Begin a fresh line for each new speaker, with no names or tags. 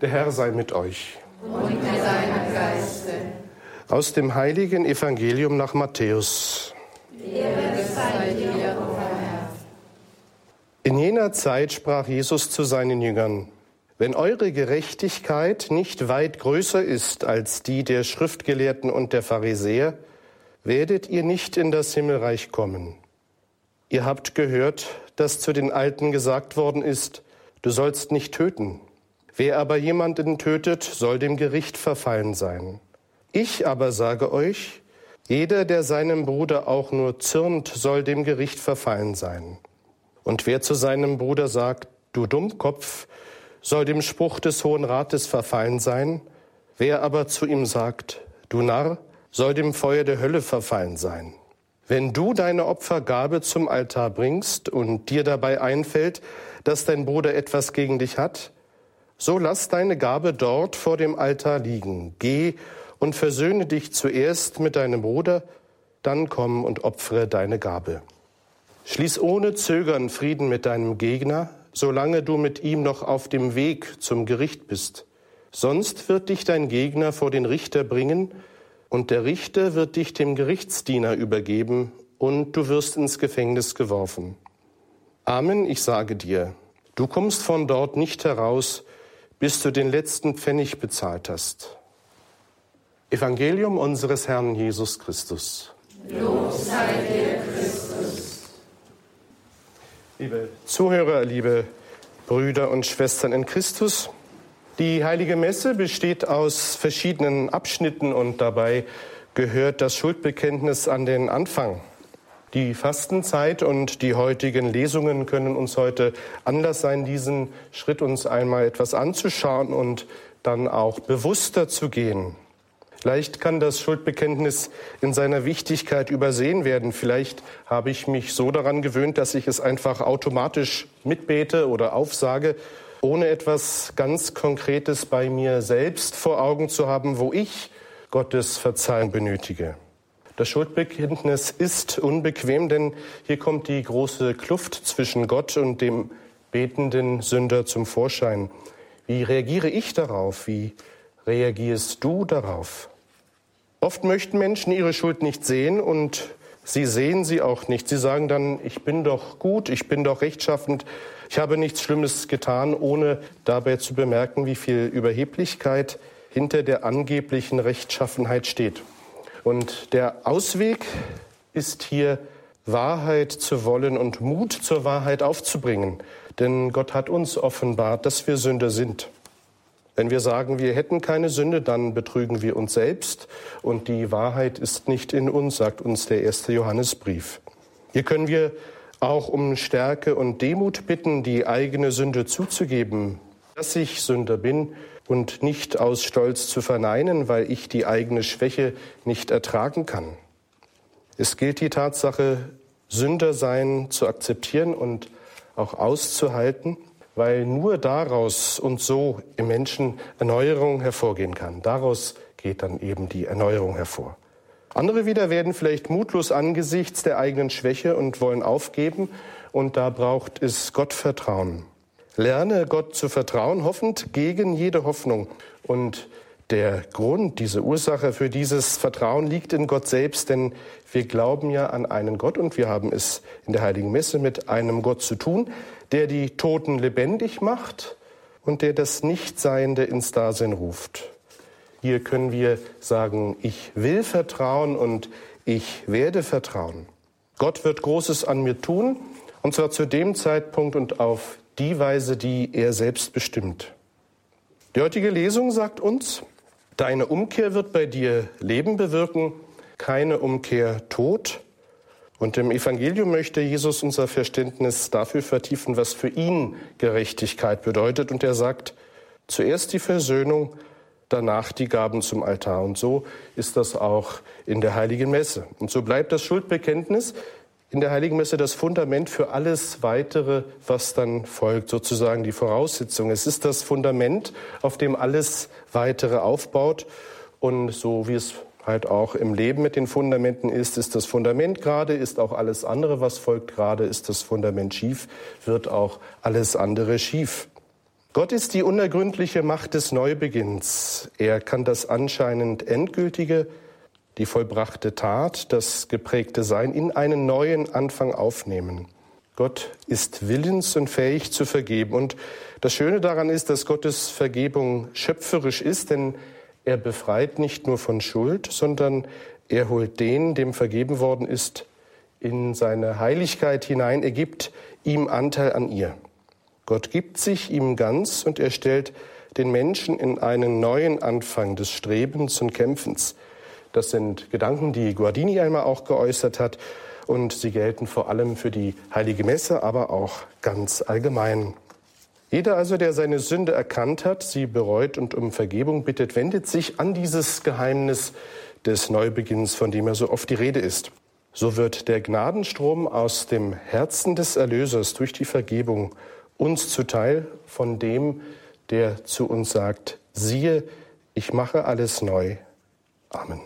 Der Herr sei mit euch.
Und mit deinem Geiste.
Aus dem heiligen Evangelium nach Matthäus. In jener Zeit sprach Jesus zu seinen Jüngern, wenn eure Gerechtigkeit nicht weit größer ist als die der Schriftgelehrten und der Pharisäer, werdet ihr nicht in das Himmelreich kommen. Ihr habt gehört, dass zu den Alten gesagt worden ist, du sollst nicht töten. Wer aber jemanden tötet, soll dem Gericht verfallen sein. Ich aber sage euch, jeder, der seinem Bruder auch nur zürnt, soll dem Gericht verfallen sein. Und wer zu seinem Bruder sagt, du Dummkopf, soll dem Spruch des Hohen Rates verfallen sein. Wer aber zu ihm sagt, du Narr, soll dem Feuer der Hölle verfallen sein. Wenn du deine Opfergabe zum Altar bringst und dir dabei einfällt, dass dein Bruder etwas gegen dich hat, so lass deine Gabe dort vor dem Altar liegen. Geh und versöhne dich zuerst mit deinem Bruder, dann komm und opfere deine Gabe. Schließ ohne Zögern Frieden mit deinem Gegner, solange du mit ihm noch auf dem Weg zum Gericht bist. Sonst wird dich dein Gegner vor den Richter bringen, und der Richter wird dich dem Gerichtsdiener übergeben, und du wirst ins Gefängnis geworfen. Amen, ich sage dir, du kommst von dort nicht heraus, bis du den letzten Pfennig bezahlt hast. Evangelium unseres Herrn Jesus Christus.
Lob sei dir, Christus.
Liebe Zuhörer, liebe Brüder und Schwestern in Christus, die heilige Messe besteht aus verschiedenen Abschnitten und dabei gehört das Schuldbekenntnis an den Anfang. Die Fastenzeit und die heutigen Lesungen können uns heute Anlass sein, diesen Schritt uns einmal etwas anzuschauen und dann auch bewusster zu gehen. Vielleicht kann das Schuldbekenntnis in seiner Wichtigkeit übersehen werden. Vielleicht habe ich mich so daran gewöhnt, dass ich es einfach automatisch mitbete oder aufsage, ohne etwas ganz Konkretes bei mir selbst vor Augen zu haben, wo ich Gottes Verzeihung benötige. Das Schuldbekenntnis ist unbequem, denn hier kommt die große Kluft zwischen Gott und dem betenden Sünder zum Vorschein. Wie reagiere ich darauf? Wie reagierst du darauf? Oft möchten Menschen ihre Schuld nicht sehen und sie sehen sie auch nicht. Sie sagen dann, ich bin doch gut, ich bin doch rechtschaffend, ich habe nichts Schlimmes getan, ohne dabei zu bemerken, wie viel Überheblichkeit hinter der angeblichen Rechtschaffenheit steht. Und der Ausweg ist hier Wahrheit zu wollen und Mut zur Wahrheit aufzubringen. Denn Gott hat uns offenbart, dass wir Sünder sind. Wenn wir sagen, wir hätten keine Sünde, dann betrügen wir uns selbst und die Wahrheit ist nicht in uns, sagt uns der erste Johannesbrief. Hier können wir auch um Stärke und Demut bitten, die eigene Sünde zuzugeben, dass ich Sünder bin und nicht aus Stolz zu verneinen, weil ich die eigene Schwäche nicht ertragen kann. Es gilt die Tatsache, Sünder sein zu akzeptieren und auch auszuhalten, weil nur daraus und so im Menschen Erneuerung hervorgehen kann. Daraus geht dann eben die Erneuerung hervor. Andere wieder werden vielleicht mutlos angesichts der eigenen Schwäche und wollen aufgeben, und da braucht es Gottvertrauen. Lerne Gott zu vertrauen, hoffend gegen jede Hoffnung. Und der Grund, diese Ursache für dieses Vertrauen liegt in Gott selbst, denn wir glauben ja an einen Gott und wir haben es in der Heiligen Messe mit einem Gott zu tun, der die Toten lebendig macht und der das Nichtseiende ins Dasein ruft. Hier können wir sagen, ich will vertrauen und ich werde vertrauen. Gott wird Großes an mir tun, und zwar zu dem Zeitpunkt und auf die Weise, die er selbst bestimmt. Die heutige Lesung sagt uns, deine Umkehr wird bei dir Leben bewirken, keine Umkehr Tod. Und im Evangelium möchte Jesus unser Verständnis dafür vertiefen, was für ihn Gerechtigkeit bedeutet. Und er sagt, zuerst die Versöhnung, danach die Gaben zum Altar. Und so ist das auch in der Heiligen Messe. Und so bleibt das Schuldbekenntnis in der Heiligen Messe das Fundament für alles weitere, was dann folgt, sozusagen die Voraussetzung. Es ist das Fundament, auf dem alles weitere aufbaut. Und so wie es halt auch im Leben mit den Fundamenten ist, ist das Fundament gerade, ist auch alles andere, was folgt gerade, ist das Fundament schief, wird auch alles andere schief. Gott ist die unergründliche Macht des Neubeginns. Er kann das anscheinend Endgültige, die vollbrachte Tat, das geprägte Sein in einen neuen Anfang aufnehmen. Gott ist willens und fähig zu vergeben. Und das Schöne daran ist, dass Gottes Vergebung schöpferisch ist, denn er befreit nicht nur von Schuld, sondern er holt den, dem vergeben worden ist, in seine Heiligkeit hinein. Er gibt ihm Anteil an ihr. Gott gibt sich ihm ganz und er stellt den Menschen in einen neuen Anfang des Strebens und Kämpfens. Das sind Gedanken, die Guardini einmal auch geäußert hat und sie gelten vor allem für die heilige Messe, aber auch ganz allgemein. Jeder also, der seine Sünde erkannt hat, sie bereut und um Vergebung bittet, wendet sich an dieses Geheimnis des Neubeginns, von dem er so oft die Rede ist. So wird der Gnadenstrom aus dem Herzen des Erlösers durch die Vergebung uns zuteil von dem, der zu uns sagt, siehe, ich mache alles neu. Amen.